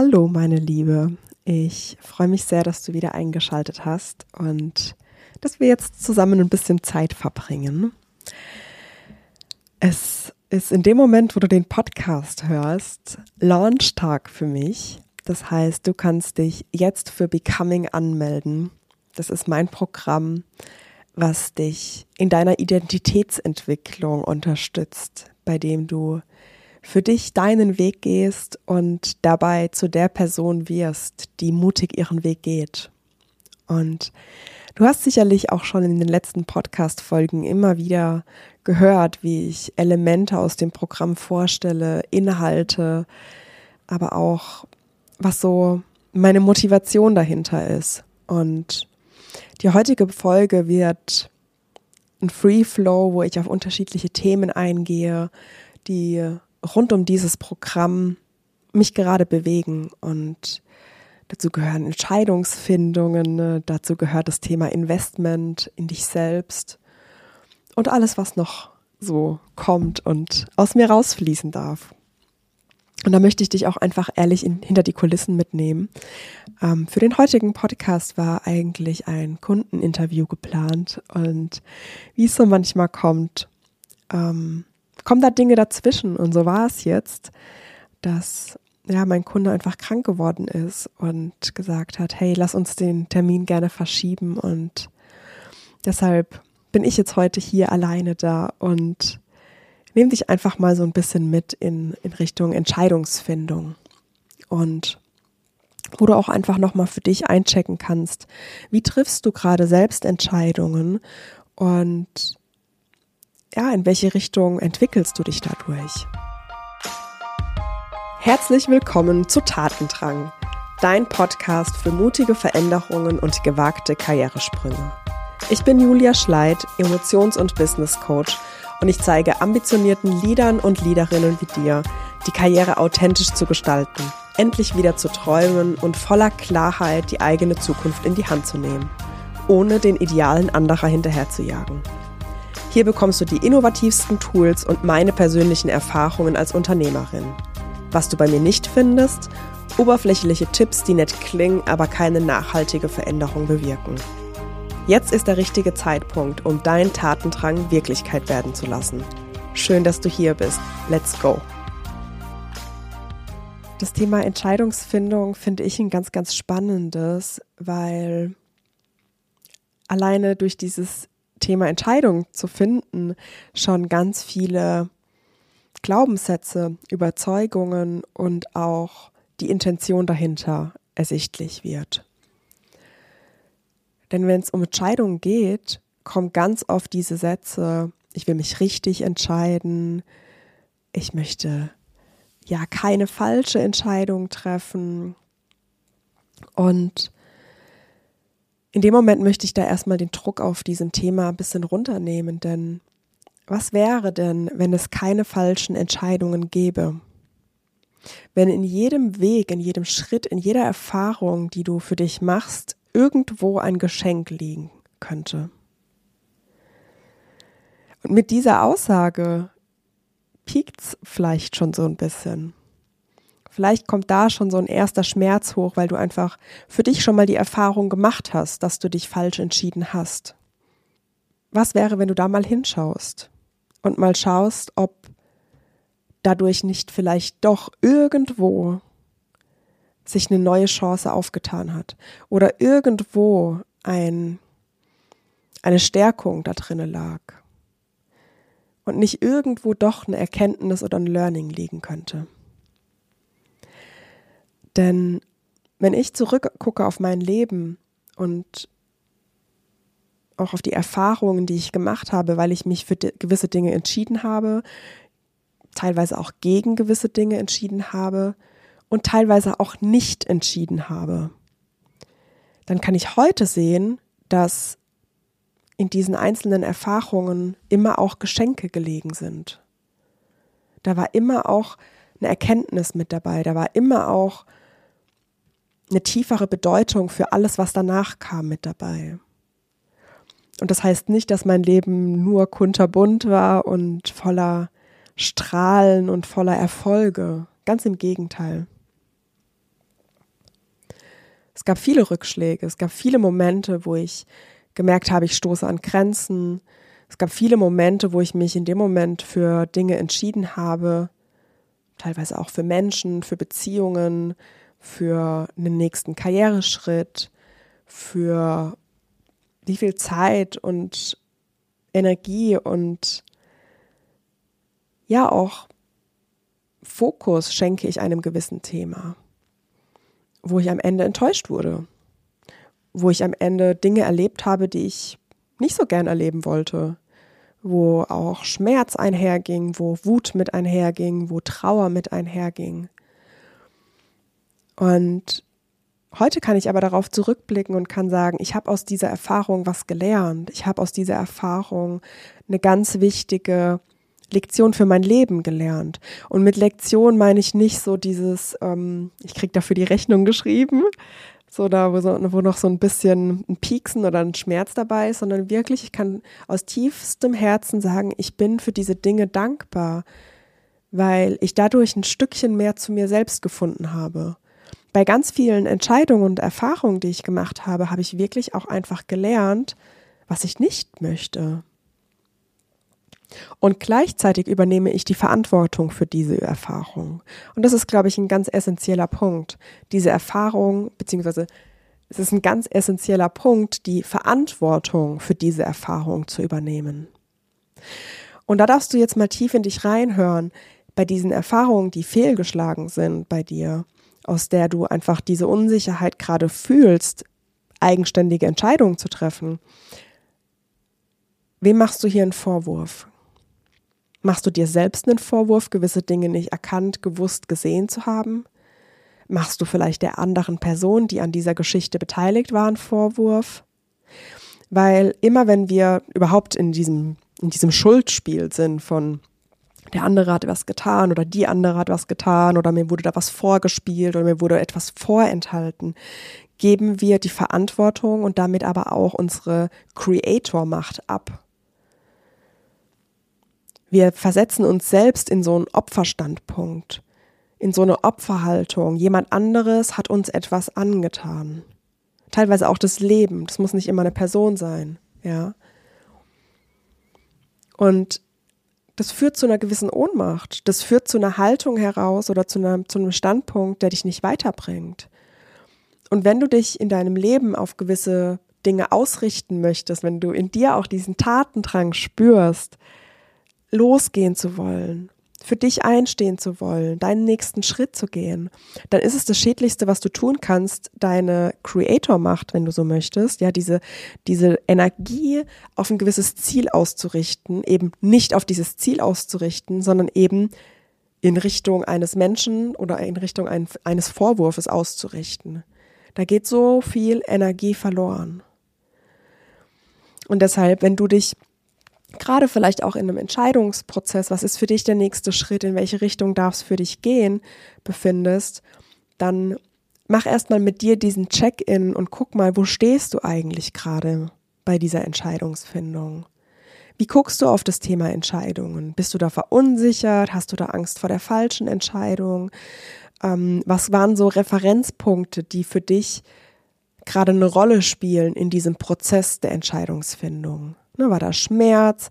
Hallo, meine Liebe. Ich freue mich sehr, dass du wieder eingeschaltet hast und dass wir jetzt zusammen ein bisschen Zeit verbringen. Es ist in dem Moment, wo du den Podcast hörst, Launchtag für mich. Das heißt, du kannst dich jetzt für Becoming anmelden. Das ist mein Programm, was dich in deiner Identitätsentwicklung unterstützt, bei dem du für dich deinen Weg gehst und dabei zu der Person wirst, die mutig ihren Weg geht. Und du hast sicherlich auch schon in den letzten Podcast-Folgen immer wieder gehört, wie ich Elemente aus dem Programm vorstelle, Inhalte, aber auch was so meine Motivation dahinter ist. Und die heutige Folge wird ein Free Flow, wo ich auf unterschiedliche Themen eingehe, die rund um dieses Programm mich gerade bewegen und dazu gehören Entscheidungsfindungen, ne? dazu gehört das Thema Investment in dich selbst und alles, was noch so kommt und aus mir rausfließen darf. Und da möchte ich dich auch einfach ehrlich in, hinter die Kulissen mitnehmen. Ähm, für den heutigen Podcast war eigentlich ein Kundeninterview geplant und wie es so manchmal kommt, ähm, kommen da Dinge dazwischen. Und so war es jetzt, dass ja, mein Kunde einfach krank geworden ist und gesagt hat, hey, lass uns den Termin gerne verschieben. Und deshalb bin ich jetzt heute hier alleine da und nehme dich einfach mal so ein bisschen mit in, in Richtung Entscheidungsfindung. Und wo du auch einfach nochmal für dich einchecken kannst, wie triffst du gerade selbst Entscheidungen und ja, in welche Richtung entwickelst du dich dadurch? Herzlich willkommen zu Tatendrang, dein Podcast für mutige Veränderungen und gewagte Karrieresprünge. Ich bin Julia Schleid, Emotions- und Business Coach und ich zeige ambitionierten Leadern und Leaderinnen wie dir, die Karriere authentisch zu gestalten, endlich wieder zu träumen und voller Klarheit die eigene Zukunft in die Hand zu nehmen, ohne den Idealen anderer hinterherzujagen. Hier bekommst du die innovativsten Tools und meine persönlichen Erfahrungen als Unternehmerin. Was du bei mir nicht findest, oberflächliche Tipps, die nett klingen, aber keine nachhaltige Veränderung bewirken. Jetzt ist der richtige Zeitpunkt, um deinen Tatendrang Wirklichkeit werden zu lassen. Schön, dass du hier bist. Let's go. Das Thema Entscheidungsfindung finde ich ein ganz, ganz spannendes, weil alleine durch dieses Thema Entscheidung zu finden, schon ganz viele Glaubenssätze, Überzeugungen und auch die Intention dahinter ersichtlich wird. Denn wenn es um Entscheidungen geht, kommen ganz oft diese Sätze, ich will mich richtig entscheiden, ich möchte ja keine falsche Entscheidung treffen und in dem Moment möchte ich da erstmal den Druck auf diesem Thema ein bisschen runternehmen, denn was wäre denn, wenn es keine falschen Entscheidungen gäbe? Wenn in jedem Weg, in jedem Schritt, in jeder Erfahrung, die du für dich machst, irgendwo ein Geschenk liegen könnte. Und mit dieser Aussage piekt es vielleicht schon so ein bisschen. Vielleicht kommt da schon so ein erster Schmerz hoch, weil du einfach für dich schon mal die Erfahrung gemacht hast, dass du dich falsch entschieden hast. Was wäre, wenn du da mal hinschaust und mal schaust, ob dadurch nicht vielleicht doch irgendwo sich eine neue Chance aufgetan hat oder irgendwo ein, eine Stärkung da drinne lag und nicht irgendwo doch eine Erkenntnis oder ein Learning liegen könnte. Denn wenn ich zurückgucke auf mein Leben und auch auf die Erfahrungen, die ich gemacht habe, weil ich mich für gewisse Dinge entschieden habe, teilweise auch gegen gewisse Dinge entschieden habe und teilweise auch nicht entschieden habe, dann kann ich heute sehen, dass in diesen einzelnen Erfahrungen immer auch Geschenke gelegen sind. Da war immer auch eine Erkenntnis mit dabei, da war immer auch eine tiefere Bedeutung für alles, was danach kam, mit dabei. Und das heißt nicht, dass mein Leben nur kunterbunt war und voller Strahlen und voller Erfolge. Ganz im Gegenteil. Es gab viele Rückschläge, es gab viele Momente, wo ich gemerkt habe, ich stoße an Grenzen. Es gab viele Momente, wo ich mich in dem Moment für Dinge entschieden habe, teilweise auch für Menschen, für Beziehungen, für einen nächsten Karriereschritt, für wie viel Zeit und Energie und ja auch Fokus schenke ich einem gewissen Thema, wo ich am Ende enttäuscht wurde, wo ich am Ende Dinge erlebt habe, die ich nicht so gern erleben wollte, wo auch Schmerz einherging, wo Wut mit einherging, wo Trauer mit einherging. Und heute kann ich aber darauf zurückblicken und kann sagen, ich habe aus dieser Erfahrung was gelernt. Ich habe aus dieser Erfahrung eine ganz wichtige Lektion für mein Leben gelernt. Und mit Lektion meine ich nicht so dieses, ähm, ich kriege dafür die Rechnung geschrieben, so da, wo, so, wo noch so ein bisschen ein Pieksen oder ein Schmerz dabei ist, sondern wirklich, ich kann aus tiefstem Herzen sagen, ich bin für diese Dinge dankbar, weil ich dadurch ein Stückchen mehr zu mir selbst gefunden habe. Bei ganz vielen Entscheidungen und Erfahrungen, die ich gemacht habe, habe ich wirklich auch einfach gelernt, was ich nicht möchte. Und gleichzeitig übernehme ich die Verantwortung für diese Erfahrung. Und das ist, glaube ich, ein ganz essentieller Punkt. Diese Erfahrung, beziehungsweise es ist ein ganz essentieller Punkt, die Verantwortung für diese Erfahrung zu übernehmen. Und da darfst du jetzt mal tief in dich reinhören, bei diesen Erfahrungen, die fehlgeschlagen sind bei dir, aus der du einfach diese Unsicherheit gerade fühlst, eigenständige Entscheidungen zu treffen. Wem machst du hier einen Vorwurf? Machst du dir selbst einen Vorwurf, gewisse Dinge nicht erkannt, gewusst, gesehen zu haben? Machst du vielleicht der anderen Person, die an dieser Geschichte beteiligt war, einen Vorwurf? Weil immer wenn wir überhaupt in diesem, in diesem Schuldspiel sind von der andere hat was getan oder die andere hat was getan oder mir wurde da was vorgespielt oder mir wurde etwas vorenthalten, geben wir die Verantwortung und damit aber auch unsere Creator-Macht ab. Wir versetzen uns selbst in so einen Opferstandpunkt, in so eine Opferhaltung. Jemand anderes hat uns etwas angetan. Teilweise auch das Leben. Das muss nicht immer eine Person sein, ja. Und das führt zu einer gewissen Ohnmacht. Das führt zu einer Haltung heraus oder zu, einer, zu einem Standpunkt, der dich nicht weiterbringt. Und wenn du dich in deinem Leben auf gewisse Dinge ausrichten möchtest, wenn du in dir auch diesen Tatendrang spürst, losgehen zu wollen, für dich einstehen zu wollen, deinen nächsten Schritt zu gehen, dann ist es das Schädlichste, was du tun kannst, deine Creator-Macht, wenn du so möchtest, ja, diese, diese Energie auf ein gewisses Ziel auszurichten, eben nicht auf dieses Ziel auszurichten, sondern eben in Richtung eines Menschen oder in Richtung ein, eines Vorwurfs auszurichten. Da geht so viel Energie verloren. Und deshalb, wenn du dich gerade vielleicht auch in einem Entscheidungsprozess, was ist für dich der nächste Schritt, in welche Richtung darf es für dich gehen, befindest, dann mach erstmal mit dir diesen Check-in und guck mal, wo stehst du eigentlich gerade bei dieser Entscheidungsfindung? Wie guckst du auf das Thema Entscheidungen? Bist du da verunsichert? Hast du da Angst vor der falschen Entscheidung? Ähm, was waren so Referenzpunkte, die für dich gerade eine Rolle spielen in diesem Prozess der Entscheidungsfindung? Ne, war da Schmerz?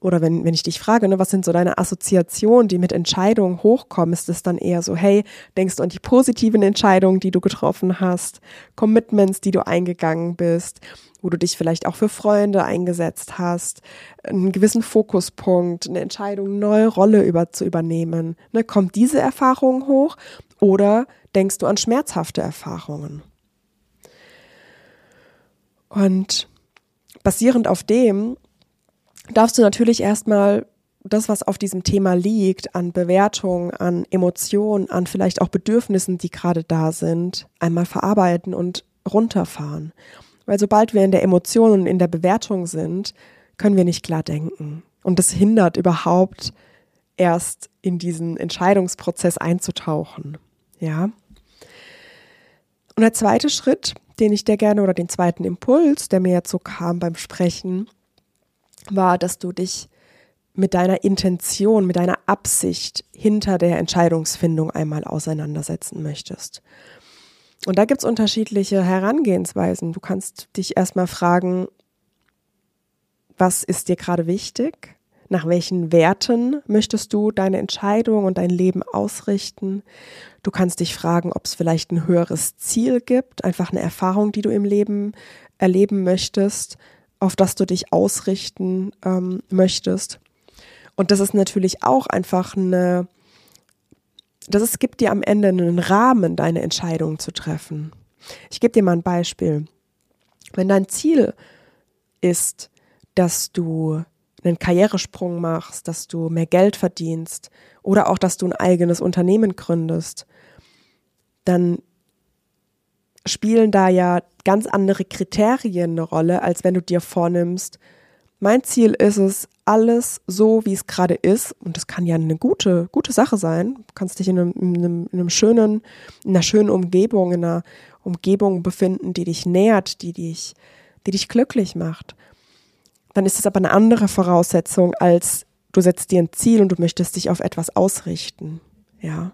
Oder wenn, wenn ich dich frage, ne, was sind so deine Assoziationen, die mit Entscheidungen hochkommen, ist es dann eher so, hey, denkst du an die positiven Entscheidungen, die du getroffen hast, Commitments, die du eingegangen bist, wo du dich vielleicht auch für Freunde eingesetzt hast, einen gewissen Fokuspunkt, eine Entscheidung, eine neue Rolle über, zu übernehmen. Ne, kommt diese Erfahrung hoch oder denkst du an schmerzhafte Erfahrungen? Und basierend auf dem darfst du natürlich erstmal das, was auf diesem Thema liegt, an Bewertung, an Emotionen, an vielleicht auch Bedürfnissen, die gerade da sind, einmal verarbeiten und runterfahren. Weil sobald wir in der Emotion und in der Bewertung sind, können wir nicht klar denken. Und das hindert überhaupt erst in diesen Entscheidungsprozess einzutauchen. Ja. Und der zweite Schritt den ich dir gerne oder den zweiten Impuls, der mir jetzt so kam beim Sprechen, war, dass du dich mit deiner Intention, mit deiner Absicht hinter der Entscheidungsfindung einmal auseinandersetzen möchtest. Und da gibt es unterschiedliche Herangehensweisen. Du kannst dich erstmal fragen, was ist dir gerade wichtig? Nach welchen Werten möchtest du deine Entscheidung und dein Leben ausrichten? Du kannst dich fragen, ob es vielleicht ein höheres Ziel gibt, einfach eine Erfahrung, die du im Leben erleben möchtest, auf das du dich ausrichten ähm, möchtest. Und das ist natürlich auch einfach eine, das ist, gibt dir am Ende einen Rahmen, deine Entscheidung zu treffen. Ich gebe dir mal ein Beispiel. Wenn dein Ziel ist, dass du einen Karrieresprung machst, dass du mehr Geld verdienst oder auch, dass du ein eigenes Unternehmen gründest, dann spielen da ja ganz andere Kriterien eine Rolle, als wenn du dir vornimmst, mein Ziel ist es, alles so, wie es gerade ist, und das kann ja eine gute, gute Sache sein. Du kannst dich in einem, in einem, in einem schönen, in einer schönen Umgebung, in einer Umgebung befinden, die dich nährt, die dich, die dich glücklich macht. Dann ist es aber eine andere Voraussetzung, als du setzt dir ein Ziel und du möchtest dich auf etwas ausrichten. Ja.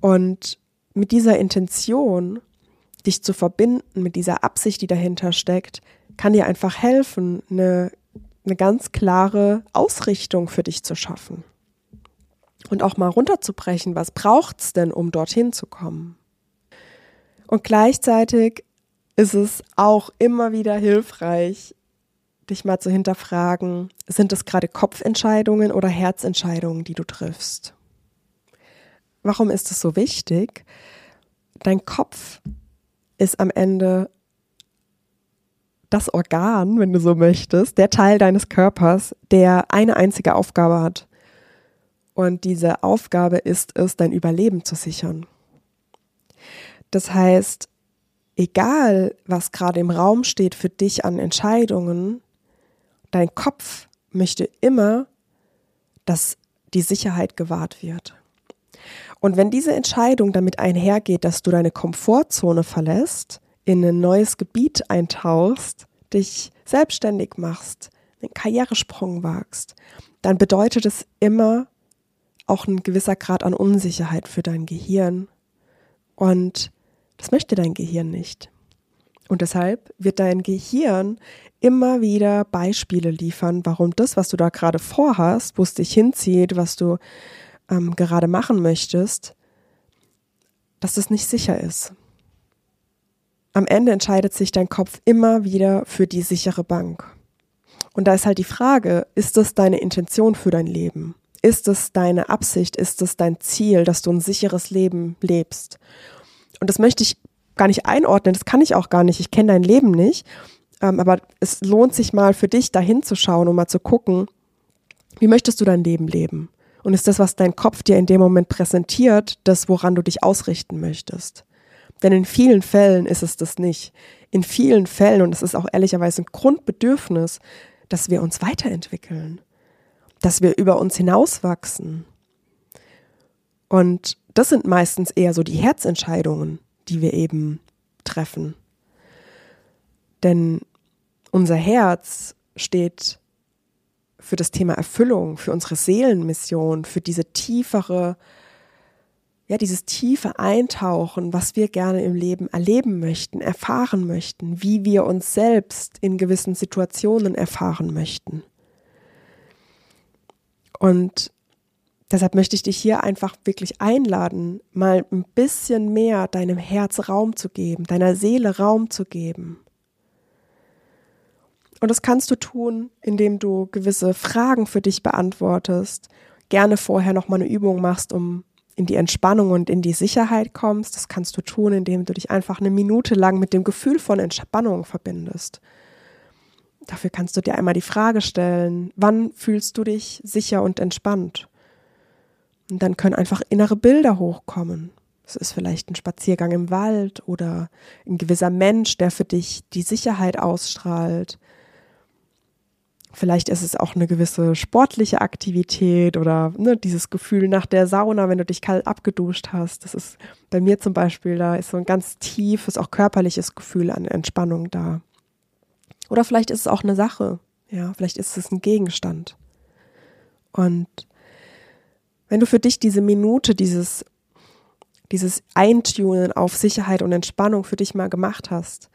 Und mit dieser Intention, dich zu verbinden, mit dieser Absicht, die dahinter steckt, kann dir einfach helfen, eine, eine ganz klare Ausrichtung für dich zu schaffen. Und auch mal runterzubrechen, was braucht es denn, um dorthin zu kommen? Und gleichzeitig ist es auch immer wieder hilfreich, dich mal zu hinterfragen, sind es gerade Kopfentscheidungen oder Herzentscheidungen, die du triffst? Warum ist es so wichtig? Dein Kopf ist am Ende das Organ, wenn du so möchtest, der Teil deines Körpers, der eine einzige Aufgabe hat. Und diese Aufgabe ist es, dein Überleben zu sichern. Das heißt, egal was gerade im Raum steht für dich an Entscheidungen, dein Kopf möchte immer, dass die Sicherheit gewahrt wird. Und wenn diese Entscheidung damit einhergeht, dass du deine Komfortzone verlässt, in ein neues Gebiet eintauchst, dich selbstständig machst, einen Karrieresprung wagst, dann bedeutet es immer auch ein gewisser Grad an Unsicherheit für dein Gehirn. Und das möchte dein Gehirn nicht. Und deshalb wird dein Gehirn immer wieder Beispiele liefern, warum das, was du da gerade vorhast, wo es dich hinzieht, was du ähm, gerade machen möchtest, dass das nicht sicher ist am Ende entscheidet sich dein Kopf immer wieder für die sichere Bank. Und da ist halt die Frage, ist das deine Intention für dein Leben? Ist es deine Absicht? Ist es dein Ziel, dass du ein sicheres Leben lebst? Und das möchte ich gar nicht einordnen, das kann ich auch gar nicht. Ich kenne dein Leben nicht. Ähm, aber es lohnt sich mal für dich dahin zu schauen und mal zu gucken, wie möchtest du dein Leben leben? Und ist das, was dein Kopf dir in dem Moment präsentiert, das, woran du dich ausrichten möchtest? Denn in vielen Fällen ist es das nicht. In vielen Fällen, und es ist auch ehrlicherweise ein Grundbedürfnis, dass wir uns weiterentwickeln, dass wir über uns hinauswachsen. Und das sind meistens eher so die Herzentscheidungen, die wir eben treffen. Denn unser Herz steht für das Thema Erfüllung, für unsere Seelenmission, für diese tiefere ja, dieses tiefe Eintauchen, was wir gerne im Leben erleben möchten, erfahren möchten, wie wir uns selbst in gewissen Situationen erfahren möchten. Und deshalb möchte ich dich hier einfach wirklich einladen, mal ein bisschen mehr deinem Herz Raum zu geben, deiner Seele Raum zu geben. Und das kannst du tun, indem du gewisse Fragen für dich beantwortest, gerne vorher noch mal eine Übung machst, um in die Entspannung und in die Sicherheit kommst. Das kannst du tun, indem du dich einfach eine Minute lang mit dem Gefühl von Entspannung verbindest. Dafür kannst du dir einmal die Frage stellen, wann fühlst du dich sicher und entspannt? Und dann können einfach innere Bilder hochkommen. Es ist vielleicht ein Spaziergang im Wald oder ein gewisser Mensch, der für dich die Sicherheit ausstrahlt. Vielleicht ist es auch eine gewisse sportliche Aktivität oder ne, dieses Gefühl nach der Sauna, wenn du dich kalt abgeduscht hast. Das ist bei mir zum Beispiel, da ist so ein ganz tiefes, auch körperliches Gefühl an Entspannung da. Oder vielleicht ist es auch eine Sache. Ja, vielleicht ist es ein Gegenstand. Und wenn du für dich diese Minute, dieses, dieses Eintunen auf Sicherheit und Entspannung für dich mal gemacht hast,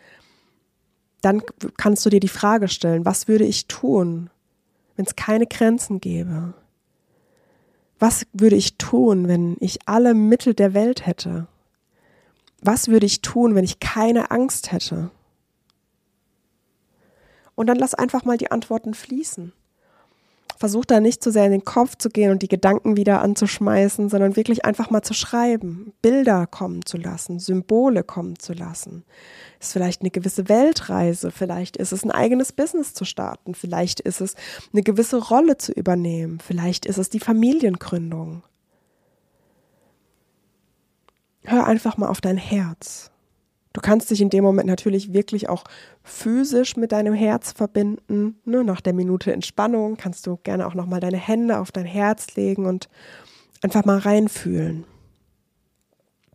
dann kannst du dir die Frage stellen, was würde ich tun, wenn es keine Grenzen gäbe? Was würde ich tun, wenn ich alle Mittel der Welt hätte? Was würde ich tun, wenn ich keine Angst hätte? Und dann lass einfach mal die Antworten fließen. Versuch da nicht zu sehr in den Kopf zu gehen und die Gedanken wieder anzuschmeißen, sondern wirklich einfach mal zu schreiben, Bilder kommen zu lassen, Symbole kommen zu lassen. Ist vielleicht eine gewisse Weltreise, vielleicht ist es ein eigenes Business zu starten, vielleicht ist es eine gewisse Rolle zu übernehmen, vielleicht ist es die Familiengründung. Hör einfach mal auf dein Herz. Du kannst dich in dem Moment natürlich wirklich auch physisch mit deinem Herz verbinden. Ne? Nach der Minute Entspannung kannst du gerne auch nochmal deine Hände auf dein Herz legen und einfach mal reinfühlen.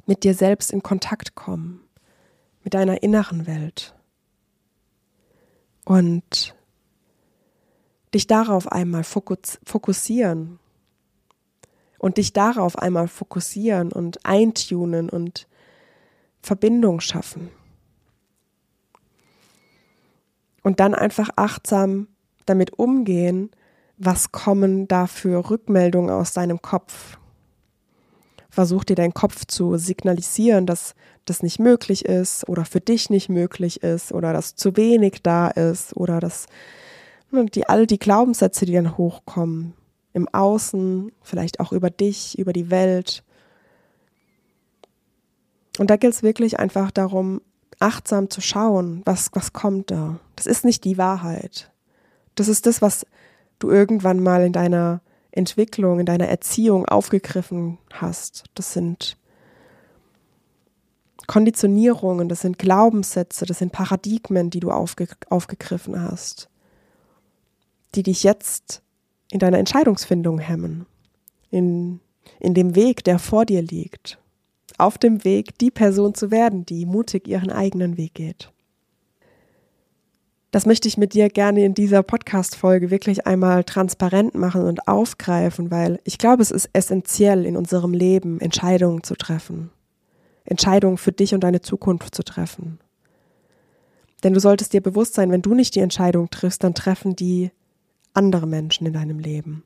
Mit dir selbst in Kontakt kommen. Mit deiner inneren Welt. Und dich darauf einmal fokussieren. Und dich darauf einmal fokussieren und eintunen und Verbindung schaffen. Und dann einfach achtsam damit umgehen, was kommen da für Rückmeldungen aus deinem Kopf. Versuch dir deinen Kopf zu signalisieren, dass das nicht möglich ist oder für dich nicht möglich ist oder dass zu wenig da ist oder dass ne, die, all die Glaubenssätze, die dann hochkommen, im Außen, vielleicht auch über dich, über die Welt, und da gilt es wirklich einfach darum, achtsam zu schauen, was, was kommt da. Das ist nicht die Wahrheit. Das ist das, was du irgendwann mal in deiner Entwicklung, in deiner Erziehung aufgegriffen hast. Das sind Konditionierungen, das sind Glaubenssätze, das sind Paradigmen, die du aufge aufgegriffen hast, die dich jetzt in deiner Entscheidungsfindung hemmen, in, in dem Weg, der vor dir liegt auf dem Weg, die Person zu werden, die mutig ihren eigenen Weg geht. Das möchte ich mit dir gerne in dieser Podcast-Folge wirklich einmal transparent machen und aufgreifen, weil ich glaube, es ist essentiell in unserem Leben, Entscheidungen zu treffen. Entscheidungen für dich und deine Zukunft zu treffen. Denn du solltest dir bewusst sein, wenn du nicht die Entscheidung triffst, dann treffen die andere Menschen in deinem Leben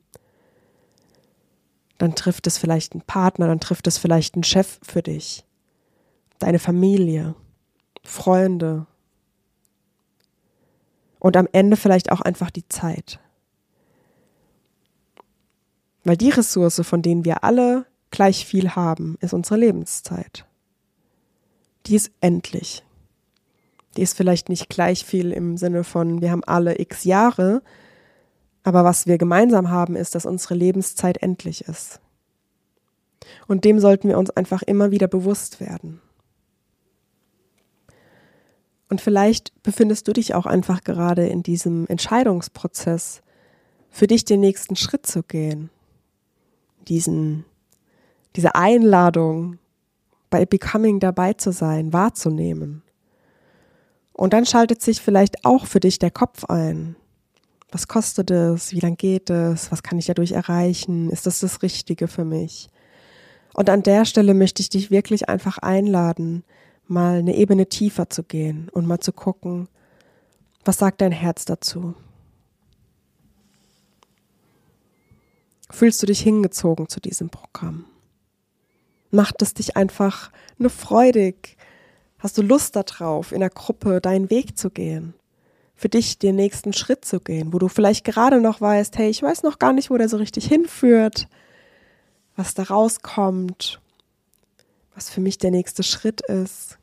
dann trifft es vielleicht einen Partner, dann trifft es vielleicht einen Chef für dich, deine Familie, Freunde und am Ende vielleicht auch einfach die Zeit. Weil die Ressource, von denen wir alle gleich viel haben, ist unsere Lebenszeit. Die ist endlich. Die ist vielleicht nicht gleich viel im Sinne von, wir haben alle x Jahre, aber was wir gemeinsam haben, ist, dass unsere Lebenszeit endlich ist. Und dem sollten wir uns einfach immer wieder bewusst werden. Und vielleicht befindest du dich auch einfach gerade in diesem Entscheidungsprozess, für dich den nächsten Schritt zu gehen. Diesen, diese Einladung, bei Becoming dabei zu sein, wahrzunehmen. Und dann schaltet sich vielleicht auch für dich der Kopf ein. Was kostet es? Wie lange geht es? Was kann ich dadurch erreichen? Ist das das Richtige für mich? Und an der Stelle möchte ich dich wirklich einfach einladen, mal eine Ebene tiefer zu gehen und mal zu gucken, was sagt dein Herz dazu? Fühlst du dich hingezogen zu diesem Programm? Macht es dich einfach nur freudig? Hast du Lust darauf, in der Gruppe deinen Weg zu gehen? Für dich den nächsten Schritt zu gehen, wo du vielleicht gerade noch weißt, hey, ich weiß noch gar nicht, wo der so richtig hinführt, was da rauskommt, was für mich der nächste Schritt ist.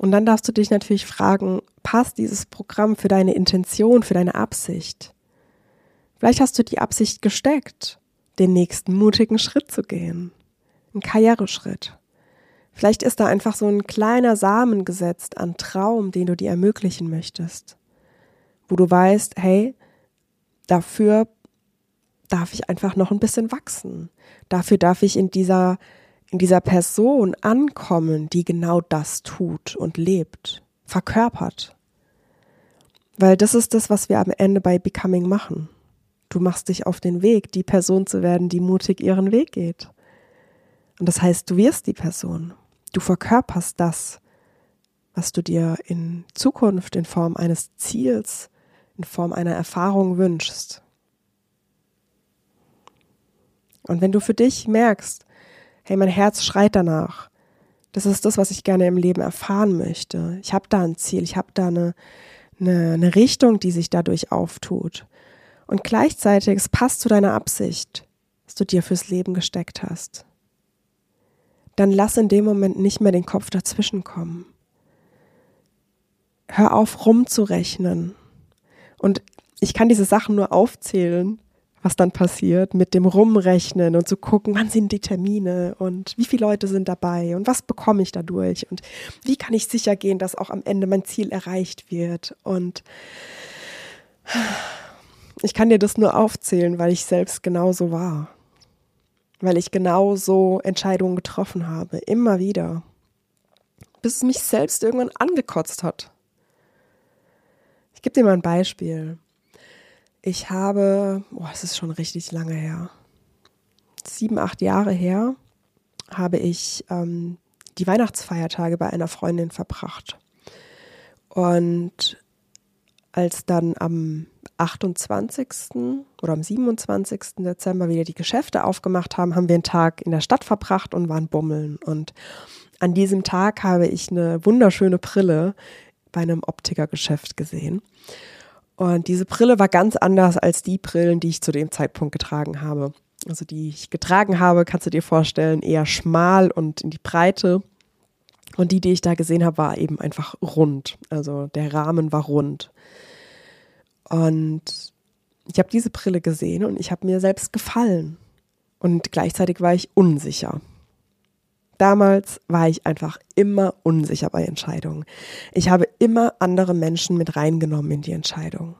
Und dann darfst du dich natürlich fragen, passt dieses Programm für deine Intention, für deine Absicht? Vielleicht hast du die Absicht gesteckt, den nächsten mutigen Schritt zu gehen, einen Karriereschritt. Vielleicht ist da einfach so ein kleiner Samen gesetzt an Traum, den du dir ermöglichen möchtest, wo du weißt, hey, dafür darf ich einfach noch ein bisschen wachsen. Dafür darf ich in dieser, in dieser Person ankommen, die genau das tut und lebt, verkörpert. Weil das ist das, was wir am Ende bei Becoming machen. Du machst dich auf den Weg, die Person zu werden, die mutig ihren Weg geht. Und das heißt, du wirst die Person. Du verkörperst das, was du dir in Zukunft in Form eines Ziels, in Form einer Erfahrung wünschst. Und wenn du für dich merkst, hey, mein Herz schreit danach, das ist das, was ich gerne im Leben erfahren möchte. Ich habe da ein Ziel, ich habe da eine, eine, eine Richtung, die sich dadurch auftut. Und gleichzeitig, es passt zu deiner Absicht, was du dir fürs Leben gesteckt hast. Dann lass in dem Moment nicht mehr den Kopf dazwischen kommen. Hör auf, rumzurechnen. Und ich kann diese Sachen nur aufzählen, was dann passiert, mit dem Rumrechnen und zu gucken, wann sind die Termine und wie viele Leute sind dabei und was bekomme ich dadurch und wie kann ich sicher gehen, dass auch am Ende mein Ziel erreicht wird. Und ich kann dir das nur aufzählen, weil ich selbst genauso war. Weil ich genauso Entscheidungen getroffen habe, immer wieder. Bis es mich selbst irgendwann angekotzt hat. Ich gebe dir mal ein Beispiel. Ich habe, boah, es ist schon richtig lange her, sieben, acht Jahre her, habe ich ähm, die Weihnachtsfeiertage bei einer Freundin verbracht. Und als dann am 28. oder am 27. Dezember wieder die Geschäfte aufgemacht haben, haben wir einen Tag in der Stadt verbracht und waren bummeln. Und an diesem Tag habe ich eine wunderschöne Brille bei einem Optikergeschäft gesehen. Und diese Brille war ganz anders als die Brillen, die ich zu dem Zeitpunkt getragen habe. Also die ich getragen habe, kannst du dir vorstellen, eher schmal und in die Breite. Und die, die ich da gesehen habe, war eben einfach rund. Also der Rahmen war rund. Und ich habe diese Brille gesehen und ich habe mir selbst gefallen. Und gleichzeitig war ich unsicher. Damals war ich einfach immer unsicher bei Entscheidungen. Ich habe immer andere Menschen mit reingenommen in die Entscheidung.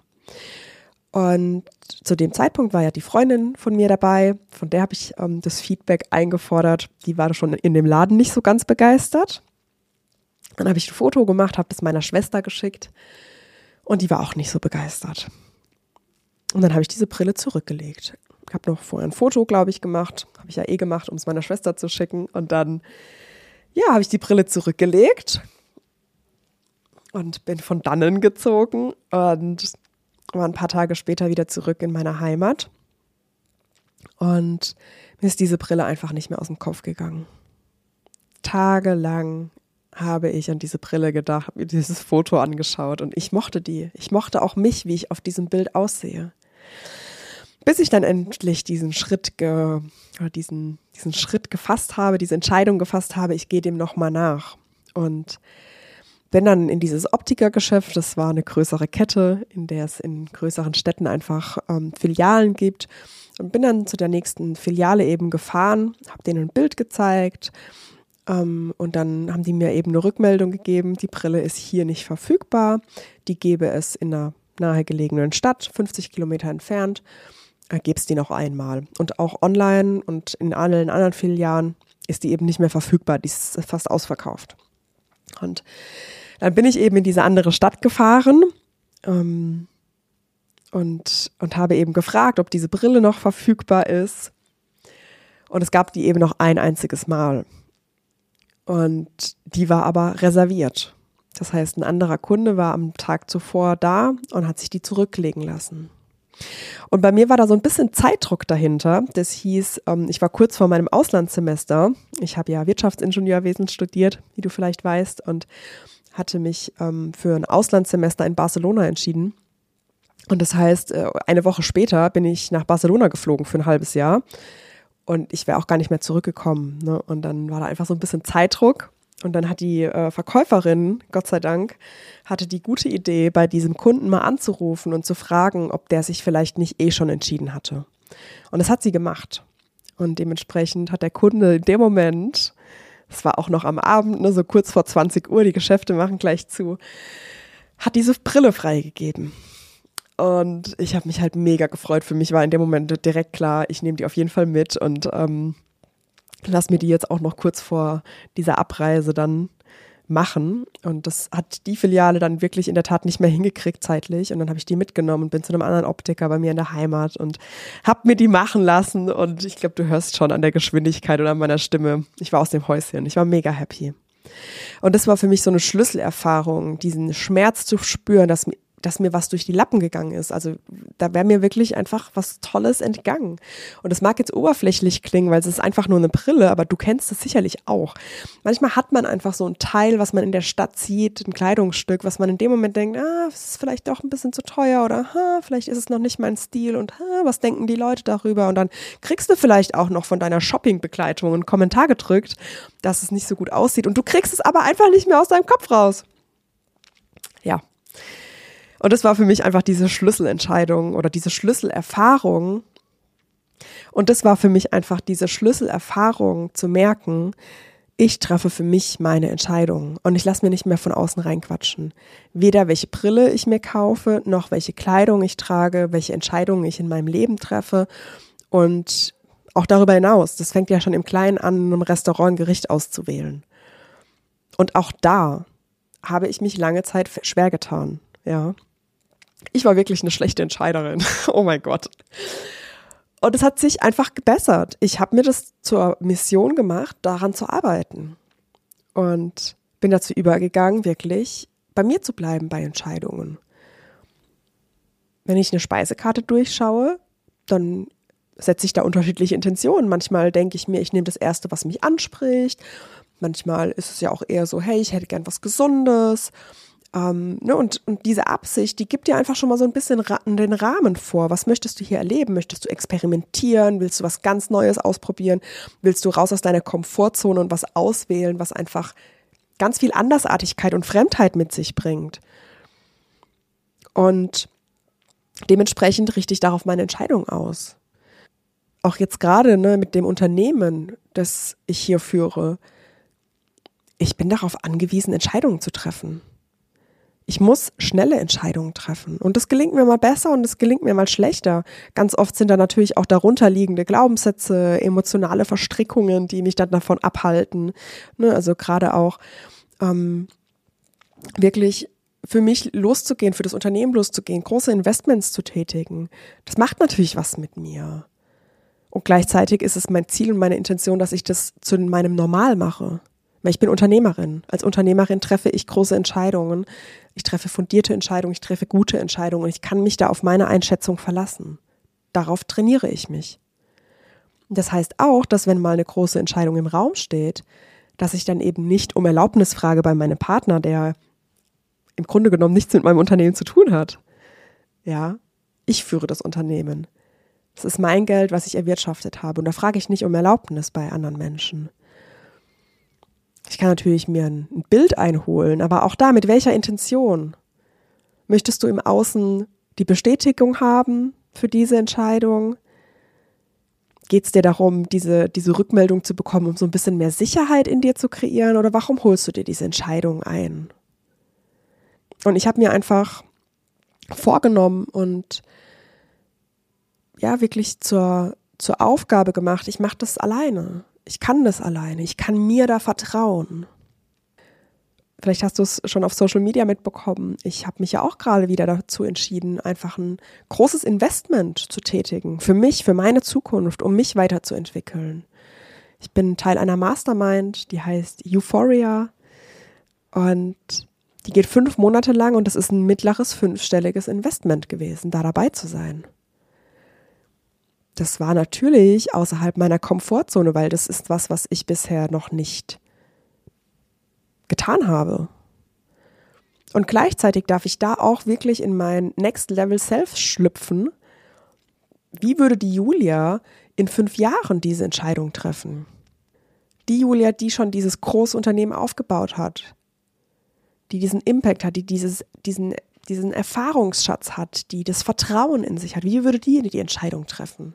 Und zu dem Zeitpunkt war ja die Freundin von mir dabei, von der habe ich ähm, das Feedback eingefordert. Die war schon in dem Laden nicht so ganz begeistert. Dann habe ich ein Foto gemacht, habe es meiner Schwester geschickt und die war auch nicht so begeistert. Und dann habe ich diese Brille zurückgelegt. Ich habe noch vorher ein Foto, glaube ich, gemacht. Habe ich ja eh gemacht, um es meiner Schwester zu schicken. Und dann, ja, habe ich die Brille zurückgelegt und bin von dannen gezogen und war ein paar Tage später wieder zurück in meiner Heimat. Und mir ist diese Brille einfach nicht mehr aus dem Kopf gegangen. Tagelang habe ich an diese Brille gedacht, mir dieses Foto angeschaut und ich mochte die. Ich mochte auch mich, wie ich auf diesem Bild aussehe bis ich dann endlich diesen Schritt ge, diesen, diesen Schritt gefasst habe, diese Entscheidung gefasst habe, ich gehe dem nochmal nach. Und bin dann in dieses Optikergeschäft, das war eine größere Kette, in der es in größeren Städten einfach ähm, Filialen gibt. Und bin dann zu der nächsten Filiale eben gefahren, habe denen ein Bild gezeigt. Ähm, und dann haben die mir eben eine Rückmeldung gegeben, die Brille ist hier nicht verfügbar. Die gäbe es in einer nahegelegenen Stadt, 50 Kilometer entfernt gäbe es die noch einmal. Und auch online und in allen anderen Filialen ist die eben nicht mehr verfügbar. Die ist fast ausverkauft. Und dann bin ich eben in diese andere Stadt gefahren ähm, und, und habe eben gefragt, ob diese Brille noch verfügbar ist. Und es gab die eben noch ein einziges Mal. Und die war aber reserviert. Das heißt, ein anderer Kunde war am Tag zuvor da und hat sich die zurücklegen lassen. Und bei mir war da so ein bisschen Zeitdruck dahinter. Das hieß, ähm, ich war kurz vor meinem Auslandssemester. Ich habe ja Wirtschaftsingenieurwesen studiert, wie du vielleicht weißt, und hatte mich ähm, für ein Auslandssemester in Barcelona entschieden. Und das heißt, äh, eine Woche später bin ich nach Barcelona geflogen für ein halbes Jahr. Und ich wäre auch gar nicht mehr zurückgekommen. Ne? Und dann war da einfach so ein bisschen Zeitdruck. Und dann hat die äh, Verkäuferin, Gott sei Dank, hatte die gute Idee, bei diesem Kunden mal anzurufen und zu fragen, ob der sich vielleicht nicht eh schon entschieden hatte. Und das hat sie gemacht. Und dementsprechend hat der Kunde in dem Moment, es war auch noch am Abend, ne, so kurz vor 20 Uhr, die Geschäfte machen gleich zu, hat diese Brille freigegeben. Und ich habe mich halt mega gefreut. Für mich war in dem Moment direkt klar, ich nehme die auf jeden Fall mit und ähm, lass mir die jetzt auch noch kurz vor dieser Abreise dann machen. Und das hat die Filiale dann wirklich in der Tat nicht mehr hingekriegt zeitlich. Und dann habe ich die mitgenommen und bin zu einem anderen Optiker bei mir in der Heimat und habe mir die machen lassen. Und ich glaube, du hörst schon an der Geschwindigkeit oder an meiner Stimme. Ich war aus dem Häuschen. Ich war mega happy. Und das war für mich so eine Schlüsselerfahrung, diesen Schmerz zu spüren, dass dass mir was durch die Lappen gegangen ist. Also da wäre mir wirklich einfach was Tolles entgangen. Und das mag jetzt oberflächlich klingen, weil es ist einfach nur eine Brille, aber du kennst es sicherlich auch. Manchmal hat man einfach so ein Teil, was man in der Stadt sieht, ein Kleidungsstück, was man in dem Moment denkt, ah, das ist vielleicht doch ein bisschen zu teuer oder ha, vielleicht ist es noch nicht mein Stil und ha, was denken die Leute darüber? Und dann kriegst du vielleicht auch noch von deiner Shoppingbegleitung einen Kommentar gedrückt, dass es nicht so gut aussieht und du kriegst es aber einfach nicht mehr aus deinem Kopf raus. Ja, und das war für mich einfach diese Schlüsselentscheidung oder diese Schlüsselerfahrung. Und das war für mich einfach diese Schlüsselerfahrung zu merken, ich treffe für mich meine Entscheidungen und ich lasse mir nicht mehr von außen reinquatschen. Weder welche Brille ich mir kaufe, noch welche Kleidung ich trage, welche Entscheidungen ich in meinem Leben treffe und auch darüber hinaus. Das fängt ja schon im Kleinen an, in Restaurant ein Gericht auszuwählen. Und auch da habe ich mich lange Zeit schwer getan, ja. Ich war wirklich eine schlechte Entscheiderin. oh mein Gott. Und es hat sich einfach gebessert. Ich habe mir das zur Mission gemacht, daran zu arbeiten. Und bin dazu übergegangen, wirklich bei mir zu bleiben bei Entscheidungen. Wenn ich eine Speisekarte durchschaue, dann setze ich da unterschiedliche Intentionen. Manchmal denke ich mir, ich nehme das Erste, was mich anspricht. Manchmal ist es ja auch eher so, hey, ich hätte gern was Gesundes. Ähm, ne, und, und diese Absicht, die gibt dir einfach schon mal so ein bisschen ra den Rahmen vor. Was möchtest du hier erleben? Möchtest du experimentieren? Willst du was ganz Neues ausprobieren? Willst du raus aus deiner Komfortzone und was auswählen, was einfach ganz viel Andersartigkeit und Fremdheit mit sich bringt? Und dementsprechend richte ich darauf meine Entscheidung aus. Auch jetzt gerade ne, mit dem Unternehmen, das ich hier führe, ich bin darauf angewiesen, Entscheidungen zu treffen. Ich muss schnelle Entscheidungen treffen. Und das gelingt mir mal besser und das gelingt mir mal schlechter. Ganz oft sind da natürlich auch darunterliegende Glaubenssätze, emotionale Verstrickungen, die mich dann davon abhalten. Ne, also gerade auch ähm, wirklich für mich loszugehen, für das Unternehmen loszugehen, große Investments zu tätigen. Das macht natürlich was mit mir. Und gleichzeitig ist es mein Ziel und meine Intention, dass ich das zu meinem Normal mache. Weil ich bin Unternehmerin. Als Unternehmerin treffe ich große Entscheidungen. Ich treffe fundierte Entscheidungen, ich treffe gute Entscheidungen und ich kann mich da auf meine Einschätzung verlassen. Darauf trainiere ich mich. Das heißt auch, dass wenn mal eine große Entscheidung im Raum steht, dass ich dann eben nicht um Erlaubnis frage bei meinem Partner, der im Grunde genommen nichts mit meinem Unternehmen zu tun hat. Ja, ich führe das Unternehmen. Es ist mein Geld, was ich erwirtschaftet habe. Und da frage ich nicht um Erlaubnis bei anderen Menschen. Ich kann natürlich mir ein Bild einholen, aber auch da mit welcher Intention? Möchtest du im Außen die Bestätigung haben für diese Entscheidung? Geht es dir darum, diese, diese Rückmeldung zu bekommen, um so ein bisschen mehr Sicherheit in dir zu kreieren? Oder warum holst du dir diese Entscheidung ein? Und ich habe mir einfach vorgenommen und ja, wirklich zur, zur Aufgabe gemacht, ich mache das alleine ich kann das alleine, ich kann mir da vertrauen. Vielleicht hast du es schon auf Social Media mitbekommen. Ich habe mich ja auch gerade wieder dazu entschieden, einfach ein großes Investment zu tätigen. Für mich, für meine Zukunft, um mich weiterzuentwickeln. Ich bin Teil einer Mastermind, die heißt Euphoria. Und die geht fünf Monate lang und das ist ein mittleres fünfstelliges Investment gewesen, da dabei zu sein das war natürlich außerhalb meiner Komfortzone, weil das ist was, was ich bisher noch nicht getan habe. Und gleichzeitig darf ich da auch wirklich in mein Next Level Self schlüpfen. Wie würde die Julia in fünf Jahren diese Entscheidung treffen? Die Julia, die schon dieses große Unternehmen aufgebaut hat, die diesen Impact hat, die dieses, diesen, diesen Erfahrungsschatz hat, die das Vertrauen in sich hat. Wie würde die die Entscheidung treffen?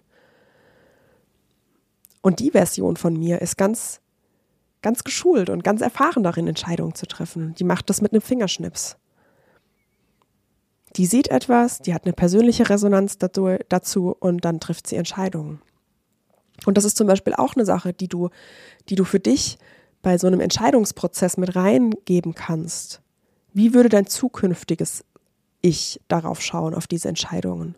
Und die Version von mir ist ganz, ganz geschult und ganz erfahren darin, Entscheidungen zu treffen. Die macht das mit einem Fingerschnips. Die sieht etwas, die hat eine persönliche Resonanz dazu und dann trifft sie Entscheidungen. Und das ist zum Beispiel auch eine Sache, die du, die du für dich bei so einem Entscheidungsprozess mit reingeben kannst. Wie würde dein zukünftiges Ich darauf schauen, auf diese Entscheidungen?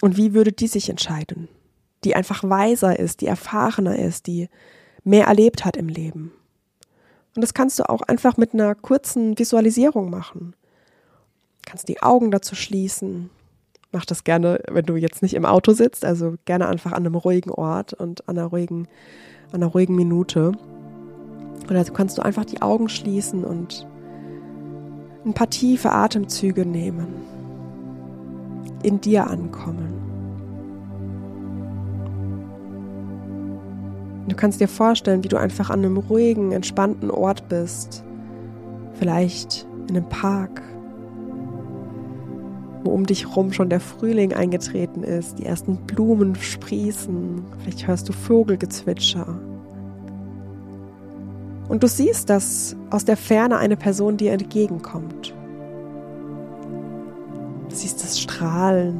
Und wie würde die sich entscheiden? Die einfach weiser ist, die erfahrener ist, die mehr erlebt hat im Leben. Und das kannst du auch einfach mit einer kurzen Visualisierung machen. Du kannst die Augen dazu schließen. Mach das gerne, wenn du jetzt nicht im Auto sitzt, also gerne einfach an einem ruhigen Ort und an einer ruhigen, an einer ruhigen Minute. Oder du kannst du einfach die Augen schließen und ein paar tiefe Atemzüge nehmen, in dir ankommen. Du kannst dir vorstellen, wie du einfach an einem ruhigen, entspannten Ort bist. Vielleicht in einem Park, wo um dich herum schon der Frühling eingetreten ist, die ersten Blumen sprießen, vielleicht hörst du Vogelgezwitscher. Und du siehst, dass aus der Ferne eine Person dir entgegenkommt. Du siehst das Strahlen,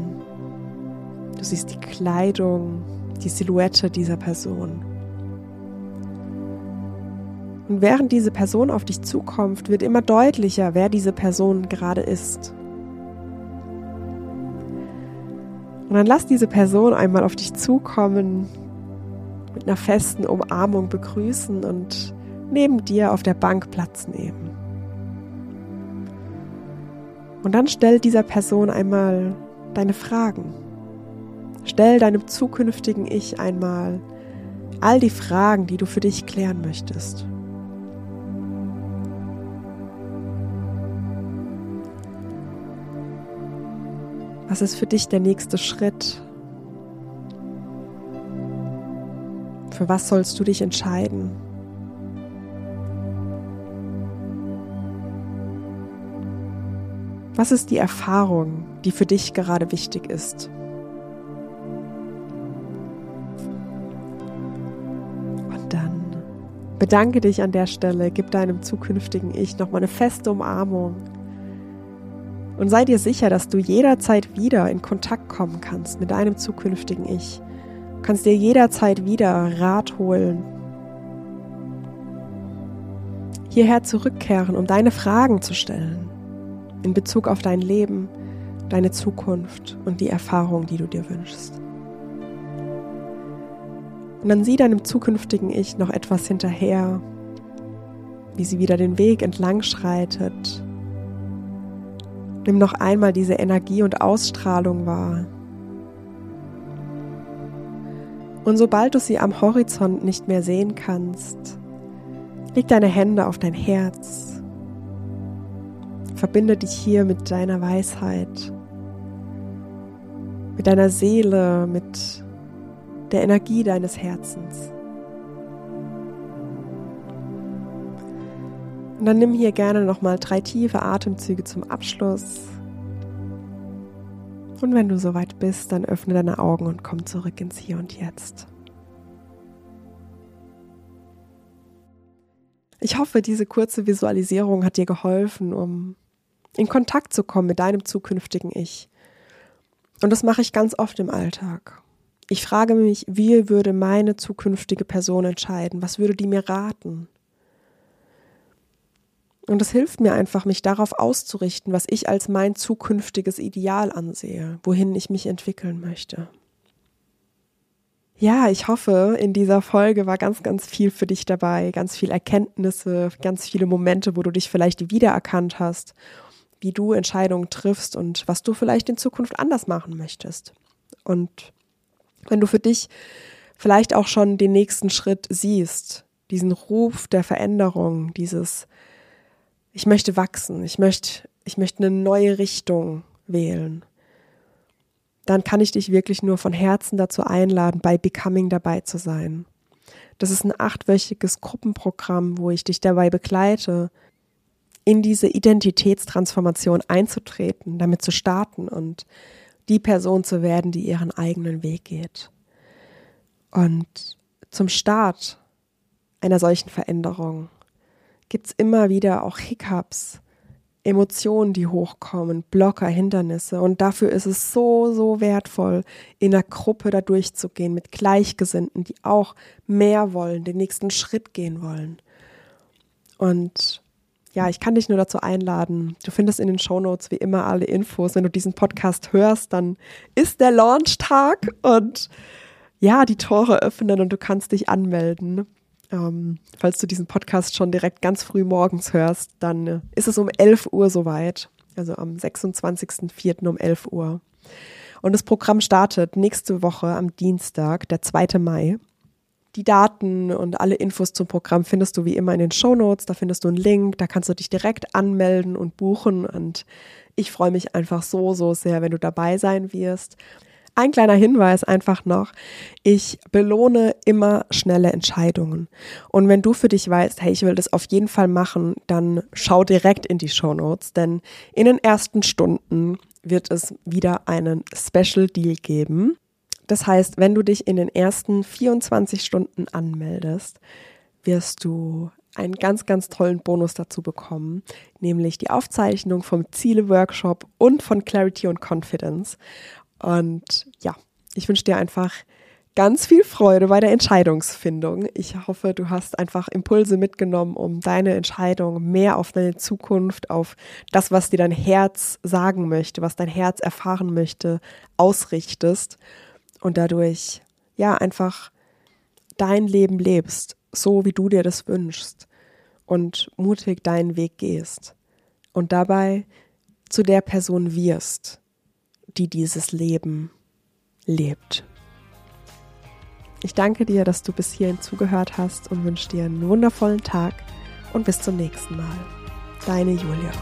du siehst die Kleidung, die Silhouette dieser Person. Und während diese Person auf dich zukommt, wird immer deutlicher, wer diese Person gerade ist. Und dann lass diese Person einmal auf dich zukommen, mit einer festen Umarmung begrüßen und neben dir auf der Bank Platz nehmen. Und dann stell dieser Person einmal deine Fragen. Stell deinem zukünftigen Ich einmal all die Fragen, die du für dich klären möchtest. Was ist für dich der nächste Schritt? Für was sollst du dich entscheiden? Was ist die Erfahrung, die für dich gerade wichtig ist? Und dann bedanke dich an der Stelle, gib deinem zukünftigen Ich nochmal eine feste Umarmung und sei dir sicher, dass du jederzeit wieder in Kontakt kommen kannst mit deinem zukünftigen Ich. Du kannst dir jederzeit wieder Rat holen. Hierher zurückkehren, um deine Fragen zu stellen. In Bezug auf dein Leben, deine Zukunft und die Erfahrung, die du dir wünschst. Und dann sieh deinem zukünftigen Ich noch etwas hinterher, wie sie wieder den Weg entlang schreitet, Nimm noch einmal diese Energie und Ausstrahlung wahr. Und sobald du sie am Horizont nicht mehr sehen kannst, leg deine Hände auf dein Herz. Verbinde dich hier mit deiner Weisheit, mit deiner Seele, mit der Energie deines Herzens. Und dann nimm hier gerne nochmal drei tiefe Atemzüge zum Abschluss. Und wenn du soweit bist, dann öffne deine Augen und komm zurück ins Hier und Jetzt. Ich hoffe, diese kurze Visualisierung hat dir geholfen, um in Kontakt zu kommen mit deinem zukünftigen Ich. Und das mache ich ganz oft im Alltag. Ich frage mich, wie würde meine zukünftige Person entscheiden? Was würde die mir raten? Und es hilft mir einfach, mich darauf auszurichten, was ich als mein zukünftiges Ideal ansehe, wohin ich mich entwickeln möchte. Ja, ich hoffe, in dieser Folge war ganz, ganz viel für dich dabei, ganz viel Erkenntnisse, ganz viele Momente, wo du dich vielleicht wiedererkannt hast, wie du Entscheidungen triffst und was du vielleicht in Zukunft anders machen möchtest. Und wenn du für dich vielleicht auch schon den nächsten Schritt siehst, diesen Ruf der Veränderung, dieses ich möchte wachsen, ich möchte, ich möchte eine neue Richtung wählen, dann kann ich dich wirklich nur von Herzen dazu einladen, bei Becoming dabei zu sein. Das ist ein achtwöchiges Gruppenprogramm, wo ich dich dabei begleite, in diese Identitätstransformation einzutreten, damit zu starten und die Person zu werden, die ihren eigenen Weg geht. Und zum Start einer solchen Veränderung gibt es immer wieder auch Hiccups Emotionen, die hochkommen, Blocker, Hindernisse. Und dafür ist es so, so wertvoll, in einer Gruppe da durchzugehen mit Gleichgesinnten, die auch mehr wollen, den nächsten Schritt gehen wollen. Und ja, ich kann dich nur dazu einladen. Du findest in den Shownotes wie immer alle Infos. Wenn du diesen Podcast hörst, dann ist der Launchtag und ja, die Tore öffnen und du kannst dich anmelden. Ähm, falls du diesen Podcast schon direkt ganz früh morgens hörst, dann äh, ist es um 11 Uhr soweit. Also am 26.04. um 11 Uhr. Und das Programm startet nächste Woche am Dienstag, der 2. Mai. Die Daten und alle Infos zum Programm findest du wie immer in den Show Notes. Da findest du einen Link, da kannst du dich direkt anmelden und buchen. Und ich freue mich einfach so, so sehr, wenn du dabei sein wirst. Ein kleiner Hinweis einfach noch. Ich belohne immer schnelle Entscheidungen. Und wenn du für dich weißt, hey, ich will das auf jeden Fall machen, dann schau direkt in die Show Notes, denn in den ersten Stunden wird es wieder einen Special Deal geben. Das heißt, wenn du dich in den ersten 24 Stunden anmeldest, wirst du einen ganz, ganz tollen Bonus dazu bekommen, nämlich die Aufzeichnung vom Ziele-Workshop und von Clarity und Confidence. Und ja, ich wünsche dir einfach ganz viel Freude bei der Entscheidungsfindung. Ich hoffe, du hast einfach Impulse mitgenommen, um deine Entscheidung mehr auf deine Zukunft, auf das, was dir dein Herz sagen möchte, was dein Herz erfahren möchte, ausrichtest. Und dadurch ja einfach dein Leben lebst, so wie du dir das wünschst und mutig deinen Weg gehst. Und dabei zu der Person wirst, die dieses Leben lebt. Ich danke dir, dass du bis hierhin zugehört hast und wünsche dir einen wundervollen Tag und bis zum nächsten Mal. Deine Julia.